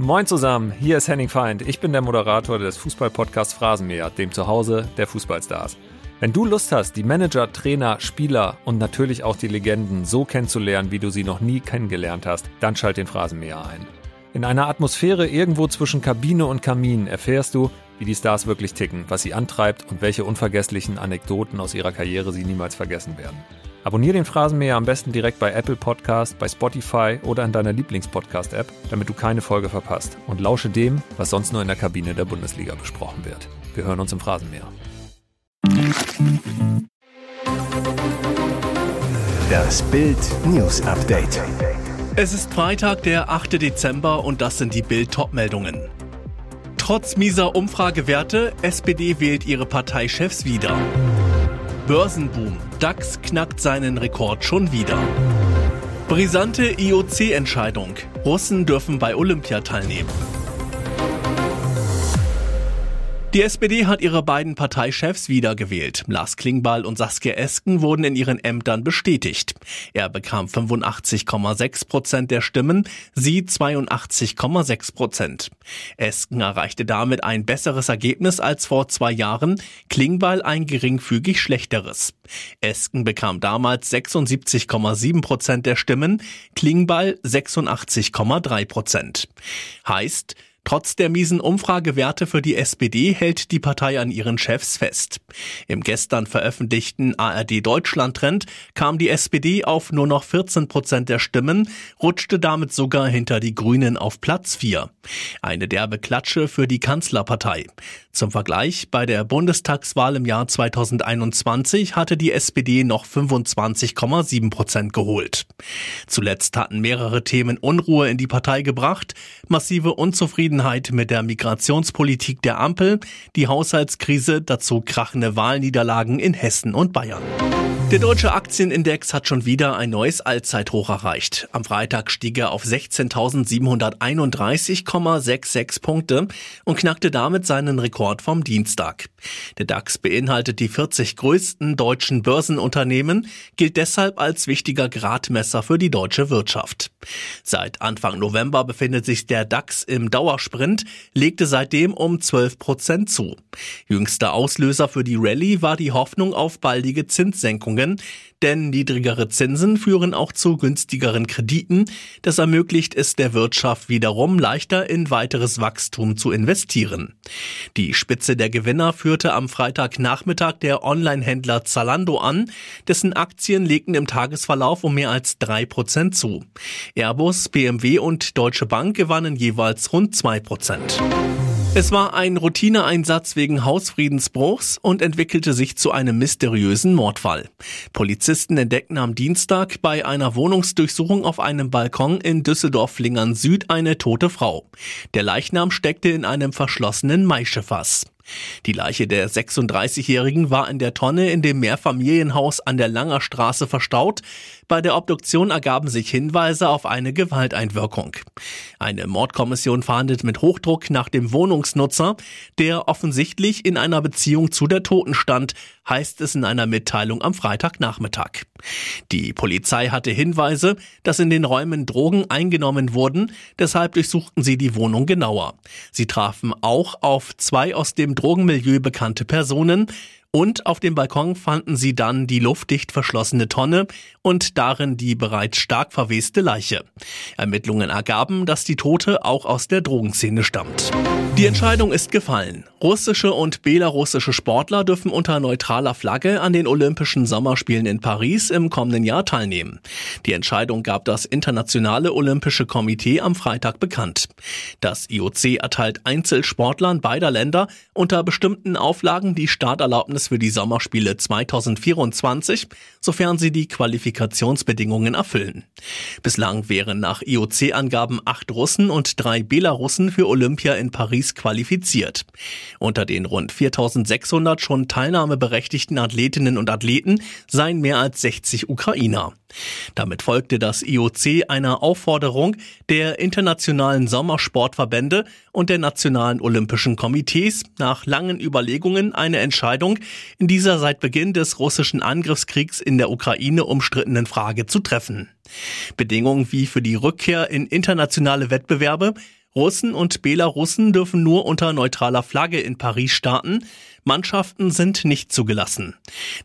Moin zusammen, hier ist Henning Feind. Ich bin der Moderator des Fußballpodcasts Phrasenmäher, dem Zuhause der Fußballstars. Wenn du Lust hast, die Manager, Trainer, Spieler und natürlich auch die Legenden so kennenzulernen, wie du sie noch nie kennengelernt hast, dann schalt den Phrasenmäher ein. In einer Atmosphäre irgendwo zwischen Kabine und Kamin erfährst du, wie die Stars wirklich ticken, was sie antreibt und welche unvergesslichen Anekdoten aus ihrer Karriere sie niemals vergessen werden. Abonnier den Phrasenmäher am besten direkt bei Apple Podcast, bei Spotify oder in deiner Lieblingspodcast-App, damit du keine Folge verpasst. Und lausche dem, was sonst nur in der Kabine der Bundesliga besprochen wird. Wir hören uns im Phrasenmäher. Das Bild News Update. Es ist Freitag, der 8. Dezember und das sind die Bild Topmeldungen. Trotz mieser Umfragewerte, SPD wählt ihre Parteichefs wieder. Börsenboom. DAX knackt seinen Rekord schon wieder. Brisante IOC-Entscheidung. Russen dürfen bei Olympia teilnehmen. Die SPD hat ihre beiden Parteichefs wiedergewählt. Lars Klingbeil und Saskia Esken wurden in ihren Ämtern bestätigt. Er bekam 85,6 Prozent der Stimmen, sie 82,6 Prozent. Esken erreichte damit ein besseres Ergebnis als vor zwei Jahren, Klingbeil ein geringfügig schlechteres. Esken bekam damals 76,7 Prozent der Stimmen, Klingbeil 86,3 Prozent. Heißt, Trotz der miesen Umfragewerte für die SPD hält die Partei an ihren Chefs fest. Im gestern veröffentlichten ARD Deutschland Trend kam die SPD auf nur noch 14 Prozent der Stimmen, rutschte damit sogar hinter die Grünen auf Platz 4. Eine derbe Klatsche für die Kanzlerpartei. Zum Vergleich, bei der Bundestagswahl im Jahr 2021 hatte die SPD noch 25,7 Prozent geholt. Zuletzt hatten mehrere Themen Unruhe in die Partei gebracht, massive Unzufriedenheit Unzufriedenheit mit der Migrationspolitik der Ampel, die Haushaltskrise, dazu krachende Wahlniederlagen in Hessen und Bayern. Der deutsche Aktienindex hat schon wieder ein neues Allzeithoch erreicht. Am Freitag stieg er auf 16.731,66 Punkte und knackte damit seinen Rekord vom Dienstag. Der DAX beinhaltet die 40 größten deutschen Börsenunternehmen, gilt deshalb als wichtiger Gradmesser für die deutsche Wirtschaft. Seit Anfang November befindet sich der DAX im Dauersprint, legte seitdem um 12 Prozent zu. Jüngster Auslöser für die Rallye war die Hoffnung auf baldige Zinssenkungen denn niedrigere Zinsen führen auch zu günstigeren Krediten. Das ermöglicht es der Wirtschaft wiederum leichter in weiteres Wachstum zu investieren. Die Spitze der Gewinner führte am Freitagnachmittag der Online-Händler Zalando an, dessen Aktien legten im Tagesverlauf um mehr als drei Prozent zu. Airbus, BMW und Deutsche Bank gewannen jeweils rund zwei Prozent. Es war ein Routineeinsatz wegen Hausfriedensbruchs und entwickelte sich zu einem mysteriösen Mordfall. Polizisten entdeckten am Dienstag bei einer Wohnungsdurchsuchung auf einem Balkon in Düsseldorf-Lingern Süd eine tote Frau. Der Leichnam steckte in einem verschlossenen Maischefass. Die Leiche der 36-Jährigen war in der Tonne in dem Mehrfamilienhaus an der Langer Straße verstaut. Bei der Obduktion ergaben sich Hinweise auf eine Gewalteinwirkung. Eine Mordkommission fahndet mit Hochdruck nach dem Wohnungsnutzer, der offensichtlich in einer Beziehung zu der Toten stand, heißt es in einer Mitteilung am Freitagnachmittag. Die Polizei hatte Hinweise, dass in den Räumen Drogen eingenommen wurden, deshalb durchsuchten sie die Wohnung genauer. Sie trafen auch auf zwei aus dem Drogenmilieu bekannte Personen, und auf dem Balkon fanden sie dann die luftdicht verschlossene Tonne und darin die bereits stark verweste Leiche. Ermittlungen ergaben, dass die Tote auch aus der Drogenszene stammt. Die Entscheidung ist gefallen. Russische und belarussische Sportler dürfen unter neutraler Flagge an den Olympischen Sommerspielen in Paris im kommenden Jahr teilnehmen. Die Entscheidung gab das Internationale Olympische Komitee am Freitag bekannt. Das IOC erteilt Einzelsportlern beider Länder unter bestimmten Auflagen die Starterlaubnis Ergebnis für die Sommerspiele 2024, sofern sie die Qualifikationsbedingungen erfüllen. Bislang wären nach IOC-Angaben acht Russen und drei Belarussen für Olympia in Paris qualifiziert. Unter den rund 4600 schon teilnahmeberechtigten Athletinnen und Athleten seien mehr als 60 Ukrainer. Damit folgte das IOC einer Aufforderung der internationalen Sommersportverbände und der nationalen Olympischen Komitees nach langen Überlegungen eine Entscheidung in dieser seit Beginn des russischen Angriffskriegs in der Ukraine umstrittenen Frage zu treffen. Bedingungen wie für die Rückkehr in internationale Wettbewerbe Russen und Belarussen dürfen nur unter neutraler Flagge in Paris starten. Mannschaften sind nicht zugelassen.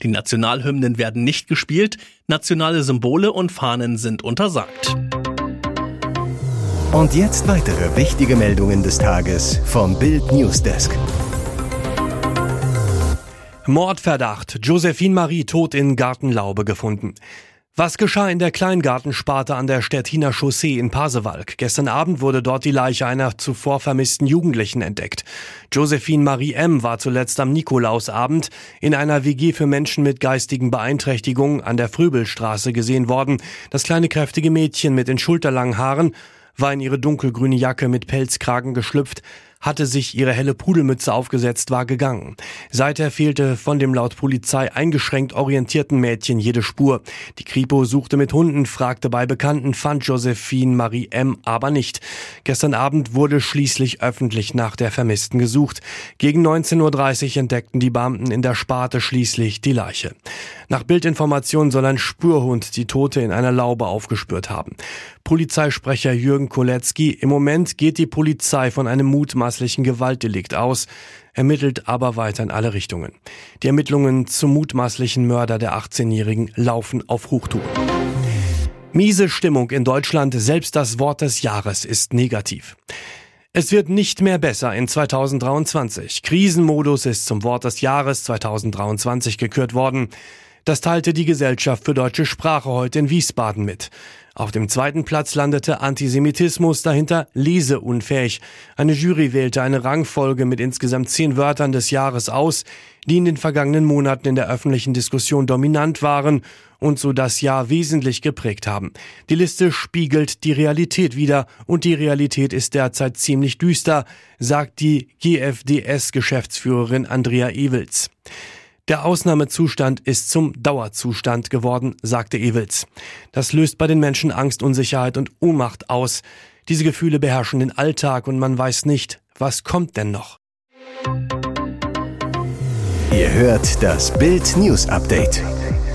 Die Nationalhymnen werden nicht gespielt, nationale Symbole und Fahnen sind untersagt. Und jetzt weitere wichtige Meldungen des Tages vom Bild Newsdesk. Mordverdacht. Josephine Marie tot in Gartenlaube gefunden. Was geschah in der Kleingartensparte an der Stettiner Chaussee in Pasewalk? Gestern Abend wurde dort die Leiche einer zuvor vermissten Jugendlichen entdeckt. Josephine Marie M. war zuletzt am Nikolausabend in einer WG für Menschen mit geistigen Beeinträchtigungen an der Fröbelstraße gesehen worden. Das kleine kräftige Mädchen mit den schulterlangen Haaren war in ihre dunkelgrüne Jacke mit Pelzkragen geschlüpft, hatte sich ihre helle Pudelmütze aufgesetzt, war gegangen. Seither fehlte von dem laut Polizei eingeschränkt orientierten Mädchen jede Spur. Die Kripo suchte mit Hunden, fragte bei Bekannten, fand Josephine Marie M. aber nicht. Gestern Abend wurde schließlich öffentlich nach der Vermissten gesucht. Gegen 19.30 Uhr entdeckten die Beamten in der Sparte schließlich die Leiche. Nach Bildinformationen soll ein Spürhund die Tote in einer Laube aufgespürt haben. Polizeisprecher Jürgen Kolecki, im Moment geht die Polizei von einem mutmaßlichen Gewaltdelikt aus, ermittelt aber weiter in alle Richtungen. Die Ermittlungen zum mutmaßlichen Mörder der 18-Jährigen laufen auf Hochtouren. Miese Stimmung in Deutschland, selbst das Wort des Jahres ist negativ. Es wird nicht mehr besser in 2023. Krisenmodus ist zum Wort des Jahres 2023 gekürt worden. Das teilte die Gesellschaft für deutsche Sprache heute in Wiesbaden mit. Auf dem zweiten Platz landete Antisemitismus, dahinter leseunfähig. Eine Jury wählte eine Rangfolge mit insgesamt zehn Wörtern des Jahres aus, die in den vergangenen Monaten in der öffentlichen Diskussion dominant waren und so das Jahr wesentlich geprägt haben. Die Liste spiegelt die Realität wider und die Realität ist derzeit ziemlich düster, sagt die GFDS-Geschäftsführerin Andrea Ewels. Der Ausnahmezustand ist zum Dauerzustand geworden, sagte Ewels. Das löst bei den Menschen Angst, Unsicherheit und Ohnmacht aus. Diese Gefühle beherrschen den Alltag und man weiß nicht, was kommt denn noch. Ihr hört das Bild News Update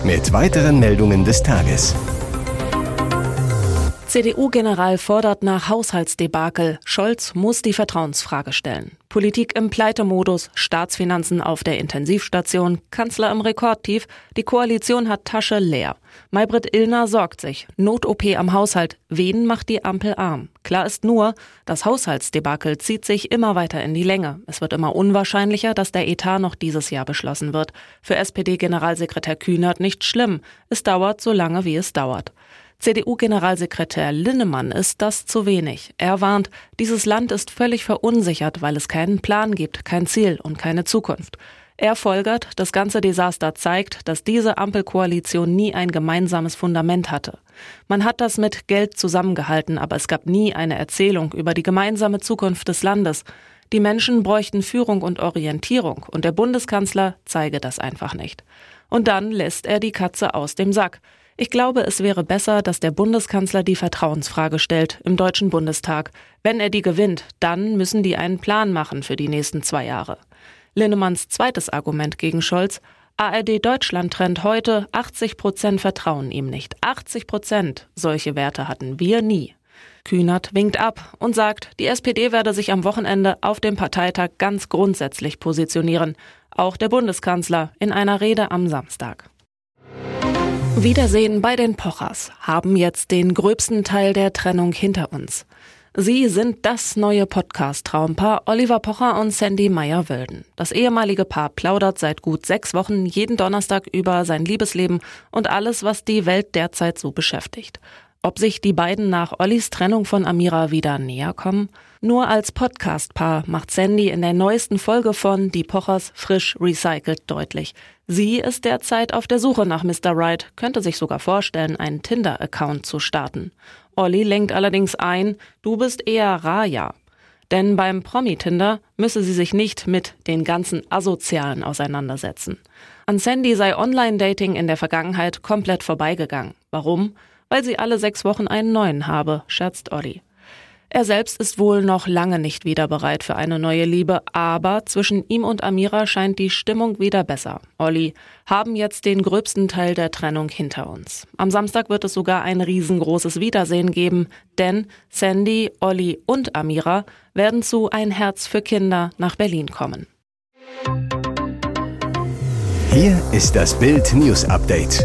mit weiteren Meldungen des Tages. CDU-General fordert nach Haushaltsdebakel. Scholz muss die Vertrauensfrage stellen. Politik im Pleitemodus, Staatsfinanzen auf der Intensivstation, Kanzler im Rekordtief, die Koalition hat Tasche leer. Maybrit Illner sorgt sich. Not-OP am Haushalt. Wen macht die Ampel arm? Klar ist nur, das Haushaltsdebakel zieht sich immer weiter in die Länge. Es wird immer unwahrscheinlicher, dass der Etat noch dieses Jahr beschlossen wird. Für SPD-Generalsekretär Kühnert nicht schlimm. Es dauert so lange, wie es dauert. CDU-Generalsekretär Linnemann ist das zu wenig. Er warnt, dieses Land ist völlig verunsichert, weil es keinen Plan gibt, kein Ziel und keine Zukunft. Er folgert, das ganze Desaster zeigt, dass diese Ampelkoalition nie ein gemeinsames Fundament hatte. Man hat das mit Geld zusammengehalten, aber es gab nie eine Erzählung über die gemeinsame Zukunft des Landes. Die Menschen bräuchten Führung und Orientierung, und der Bundeskanzler zeige das einfach nicht. Und dann lässt er die Katze aus dem Sack. Ich glaube, es wäre besser, dass der Bundeskanzler die Vertrauensfrage stellt im Deutschen Bundestag. Wenn er die gewinnt, dann müssen die einen Plan machen für die nächsten zwei Jahre. Linnemanns zweites Argument gegen Scholz, ARD Deutschland trennt heute 80 Prozent vertrauen ihm nicht. 80 Prozent. Solche Werte hatten wir nie. Kühnert winkt ab und sagt, die SPD werde sich am Wochenende auf dem Parteitag ganz grundsätzlich positionieren. Auch der Bundeskanzler in einer Rede am Samstag. Wiedersehen bei den Pochers haben jetzt den gröbsten Teil der Trennung hinter uns. Sie sind das neue Podcast-Traumpaar Oliver Pocher und Sandy Meyer-Wölden. Das ehemalige Paar plaudert seit gut sechs Wochen jeden Donnerstag über sein Liebesleben und alles, was die Welt derzeit so beschäftigt. Ob sich die beiden nach Ollis Trennung von Amira wieder näher kommen? Nur als Podcast-Paar macht Sandy in der neuesten Folge von Die Pochers frisch recycelt deutlich. Sie ist derzeit auf der Suche nach Mr. Right, könnte sich sogar vorstellen, einen Tinder-Account zu starten. Olli lenkt allerdings ein, du bist eher Raya. Denn beim Promi-Tinder müsse sie sich nicht mit den ganzen Asozialen auseinandersetzen. An Sandy sei Online-Dating in der Vergangenheit komplett vorbeigegangen. Warum? Weil sie alle sechs Wochen einen neuen habe, scherzt Olli. Er selbst ist wohl noch lange nicht wieder bereit für eine neue Liebe, aber zwischen ihm und Amira scheint die Stimmung wieder besser. Olli haben jetzt den gröbsten Teil der Trennung hinter uns. Am Samstag wird es sogar ein riesengroßes Wiedersehen geben, denn Sandy, Olli und Amira werden zu Ein Herz für Kinder nach Berlin kommen. Hier ist das Bild News Update.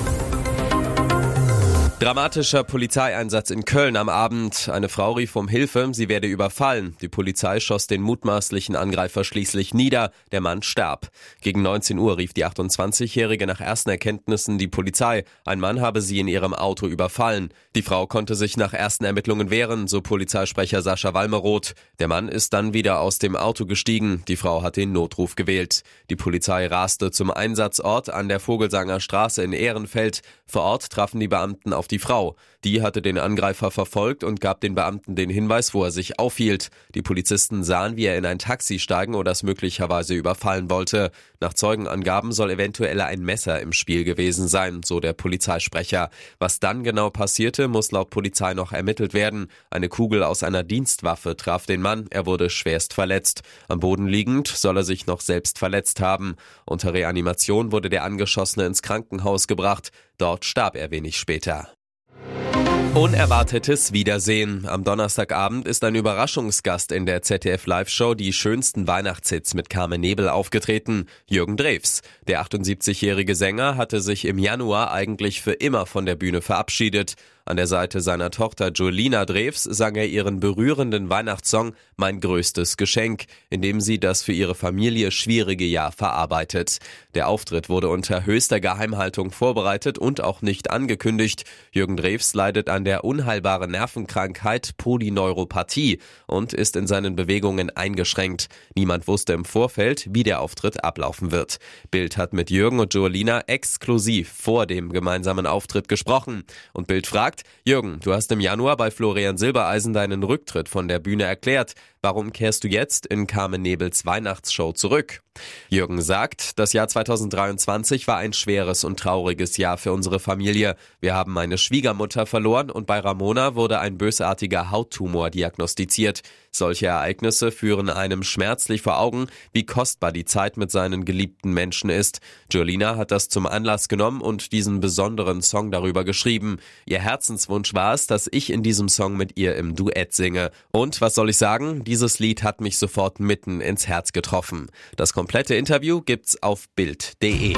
Dramatischer Polizeieinsatz in Köln am Abend. Eine Frau rief um Hilfe, sie werde überfallen. Die Polizei schoss den mutmaßlichen Angreifer schließlich nieder. Der Mann starb. Gegen 19 Uhr rief die 28-Jährige nach ersten Erkenntnissen die Polizei. Ein Mann habe sie in ihrem Auto überfallen. Die Frau konnte sich nach ersten Ermittlungen wehren, so Polizeisprecher Sascha Walmeroth. Der Mann ist dann wieder aus dem Auto gestiegen. Die Frau hat den Notruf gewählt. Die Polizei raste zum Einsatzort an der Vogelsanger Straße in Ehrenfeld. Vor Ort trafen die Beamten auf die Frau. Die hatte den Angreifer verfolgt und gab den Beamten den Hinweis, wo er sich aufhielt. Die Polizisten sahen, wie er in ein Taxi steigen oder es möglicherweise überfallen wollte. Nach Zeugenangaben soll eventuell ein Messer im Spiel gewesen sein, so der Polizeisprecher. Was dann genau passierte, muss laut Polizei noch ermittelt werden. Eine Kugel aus einer Dienstwaffe traf den Mann, er wurde schwerst verletzt. Am Boden liegend soll er sich noch selbst verletzt haben. Unter Reanimation wurde der Angeschossene ins Krankenhaus gebracht. Dort starb er wenig später. Unerwartetes Wiedersehen. Am Donnerstagabend ist ein Überraschungsgast in der ZDF Live-Show die schönsten Weihnachtshits mit Carmen Nebel aufgetreten. Jürgen Drews. Der 78-jährige Sänger hatte sich im Januar eigentlich für immer von der Bühne verabschiedet. An der Seite seiner Tochter Jolina Drews sang er ihren berührenden Weihnachtssong Mein größtes Geschenk, in dem sie das für ihre Familie schwierige Jahr verarbeitet. Der Auftritt wurde unter höchster Geheimhaltung vorbereitet und auch nicht angekündigt. Jürgen Drews leidet an der unheilbaren Nervenkrankheit Polyneuropathie und ist in seinen Bewegungen eingeschränkt. Niemand wusste im Vorfeld, wie der Auftritt ablaufen wird. Bild hat mit Jürgen und Jolina exklusiv vor dem gemeinsamen Auftritt gesprochen und Bild fragt, Jürgen, du hast im Januar bei Florian Silbereisen deinen Rücktritt von der Bühne erklärt. Warum kehrst du jetzt in Carmen Nebels Weihnachtsshow zurück? Jürgen sagt, das Jahr 2023 war ein schweres und trauriges Jahr für unsere Familie. Wir haben meine Schwiegermutter verloren und bei Ramona wurde ein bösartiger Hauttumor diagnostiziert. Solche Ereignisse führen einem schmerzlich vor Augen, wie kostbar die Zeit mit seinen geliebten Menschen ist. Jolina hat das zum Anlass genommen und diesen besonderen Song darüber geschrieben. Ihr Herzenswunsch war es, dass ich in diesem Song mit ihr im Duett singe. Und was soll ich sagen? Dieses Lied hat mich sofort mitten ins Herz getroffen. Das komplette Interview gibt's auf Bild.de.